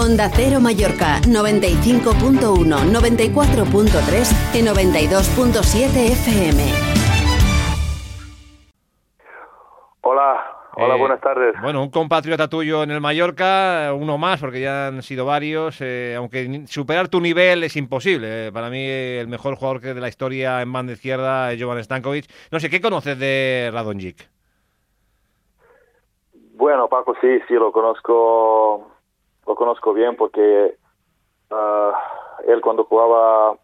Onda Cero Mallorca 95.1, 94.3 y 92.7 FM. Hola, hola, Eh, buenas tardes. Bueno, un compatriota tuyo en el Mallorca, uno más, porque ya han sido varios, eh, aunque superar tu nivel es imposible. Eh, para mí, el mejor jugador que de la historia en banda izquierda es Jovan Stankovic. No sé, ¿qué conoces de Radonjic? Bueno, Paco, sí, sí, lo conozco, lo conozco bien porque ah, él cuando jugaba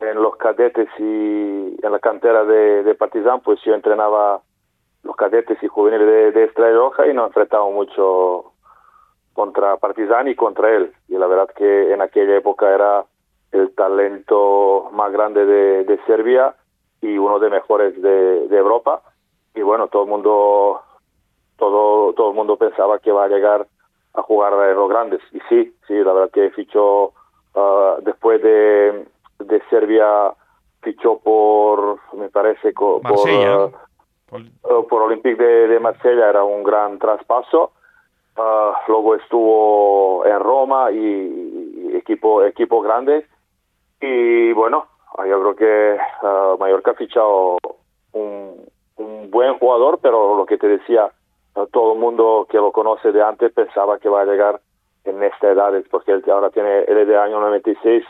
en los cadetes y en la cantera de, Partizan, pues yo entrenaba los cadetes y juveniles de, de Estrella Roja y nos enfrentamos mucho contra Partizan y contra él. Y la verdad que en aquella época era el talento más grande de, de Serbia y uno de mejores de, de Europa. Y bueno, todo el mundo todo todo el mundo pensaba que va a llegar a jugar en los grandes. Y sí sí la verdad que fichó ah, después de, de Serbia fichó por me parece por Marsella. ah, eh, por Olympique de, de Marsella era un gran traspaso. Ah, luego estuvo en Roma y, y equipo equipo grande. Y bueno yo creo que Mallorca ha fichado un, un buen jugador pero lo que te decía todo el mundo que lo conoce de antes pensaba que va a llegar en esta edad porque él ahora tiene él es de año 96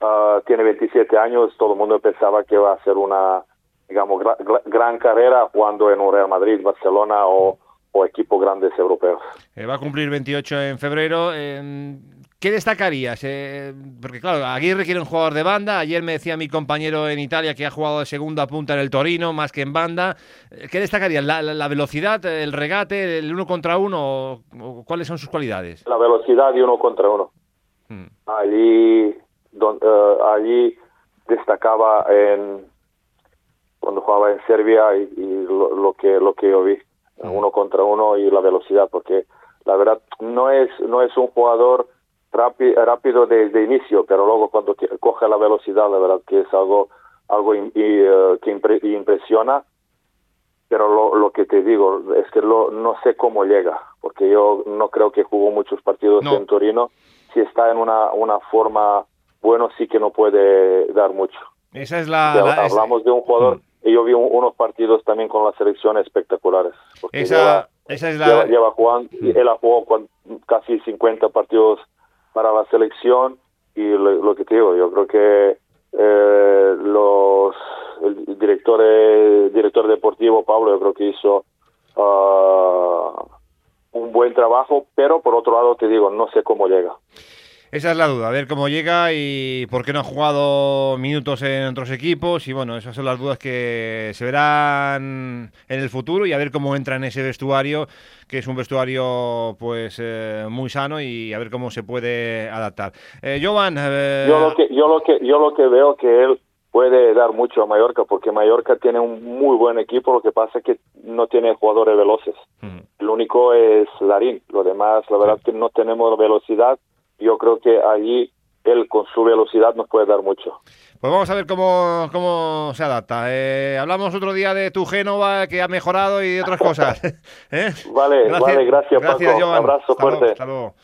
ah, tiene 27 años todo el mundo pensaba que va a ser una digamos gra- gran carrera jugando en un Real Madrid Barcelona o, o equipos grandes europeos Eh, va a cumplir 28 en febrero. eh, ¿Qué destacarías? Eh, porque claro, Aguirre quiere un jugador de banda. Ayer me decía mi compañero en Italia que ha jugado de segunda punta en el Torino, más que en banda. Eh, ¿Qué destacarías? ¿La, la- la velocidad, el regate, el uno contra uno? O, cuáles son sus cualidades? la velocidad de uno contra uno Mm. allí don- eh, allí destacaba en cuando jugaba en Serbia y, y lo, lo que lo que yo vi uno contra uno y la velocidad porque la verdad no es no es un jugador rápido desde inicio pero luego cuando coge la velocidad la verdad que es algo algo y, eh, que impre- impresiona pero lo, lo que te digo es que lo, no sé cómo llega, porque yo no creo que jugó muchos partidos No. en Torino. Si está en una, una forma bueno, sí que no puede dar mucho. Esa es la... Hablamos de un jugador, y yo vi un- unos partidos también con la selección espectaculares. esa, lleva- esa es la... lleva, lleva jugando, él ha jugado con casi 50 partidos para la selección y lo, que te digo, yo creo que eh, los el director eh, director deportivo Pablo yo creo que hizo ah, un buen trabajo, pero por otro lado te digo, no sé cómo llega. Esa es la duda, a ver cómo llega y por qué no ha jugado minutos en otros equipos. Y bueno, esas son las dudas que se verán en el futuro y a ver cómo entra en ese vestuario, que es un vestuario pues eh, muy sano y a ver cómo se puede adaptar. Eh, Jovan, eh, Yo lo que yo lo que yo lo que veo que él puede dar mucho a Mallorca porque Mallorca tiene un muy buen equipo, lo que pasa es que no tiene jugadores veloces. Mm. El único es Larín, lo demás, la verdad que no tenemos velocidad. Yo creo que allí él con su velocidad nos puede dar mucho. Pues vamos a ver cómo, cómo se adapta. Eh, hablamos otro día de tu Génova que ha mejorado y de otras cosas. ¿Eh? Vale, vale, gracias, Gracias, Paco. Jovan. Abrazo Hasta luego, fuerte. hasta luego.